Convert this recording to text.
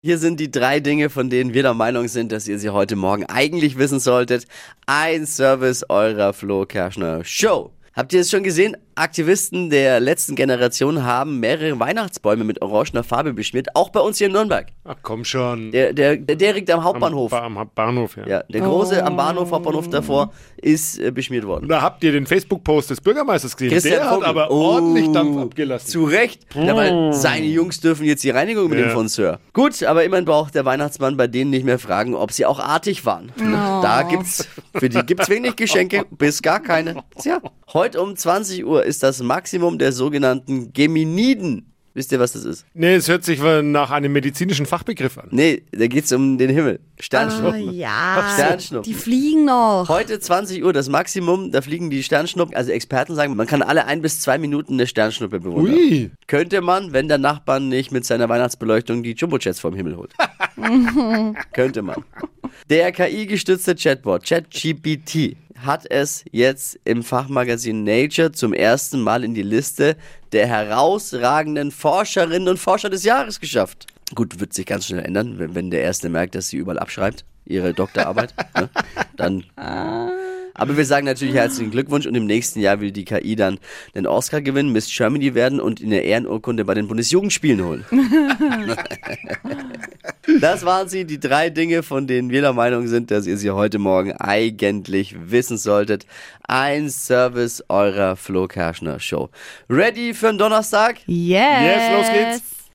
Hier sind die drei Dinge, von denen wir der Meinung sind, dass ihr sie heute Morgen eigentlich wissen solltet. Ein Service eurer Flo Kerschner Show. Habt ihr es schon gesehen? Aktivisten der letzten Generation haben mehrere Weihnachtsbäume mit orangener Farbe beschmiert, auch bei uns hier in Nürnberg. Ach komm schon. Der, der, der direkt am Hauptbahnhof. Am, ba am Bahnhof, ja. Ja, der große am Bahnhof, Hauptbahnhof davor, ist äh, beschmiert worden. Da habt ihr den Facebook-Post des Bürgermeisters gesehen. Christian der hat Vogel. aber Oh. ordentlich Dampf abgelassen. Zu Recht. Ja, weil seine Jungs dürfen jetzt die Reinigung übernehmen Ja. von Sir. Gut, aber immerhin braucht der Weihnachtsmann bei denen nicht mehr fragen, ob sie auch artig waren. Da gibt's, für die gibt's wenig Geschenke, bis gar keine. Tja, heute um 20 Uhr ist das Maximum der sogenannten Geminiden. Wisst ihr, was das ist? Nee, es hört sich nach einem medizinischen Fachbegriff an. Nee, da geht's um den Himmel. Sternschnuppen. ja. Sternschnuppen. Die fliegen noch. Heute 20 Uhr, das Maximum, da fliegen die Sternschnuppen. Also Experten sagen, man kann alle ein bis zwei Minuten eine Sternschnuppe bewundern. Ui. Könnte man, wenn der Nachbar nicht mit seiner Weihnachtsbeleuchtung die Jumbojets vom Himmel holt. Könnte man. Der KI-gestützte Chatbot ChatGPT hat es jetzt im Fachmagazin Nature zum ersten Mal in die Liste der herausragenden Forscherinnen und Forscher des Jahres geschafft. Gut, wird sich ganz schnell ändern, wenn, wenn der Erste merkt, dass sie überall abschreibt, ihre Doktorarbeit. ne? Dann aber wir sagen natürlich herzlichen Glückwunsch und im nächsten Jahr will die KI dann den Oscar gewinnen, Miss Germany werden und eine Ehrenurkunde bei den Bundesjugendspielen holen. das waren sie, die drei Dinge, von denen wir der Meinung sind, dass ihr sie heute Morgen eigentlich wissen solltet. Ein Service eurer Flo Kerschner Show. Ready für den Donnerstag? Yes. Yes, los geht's.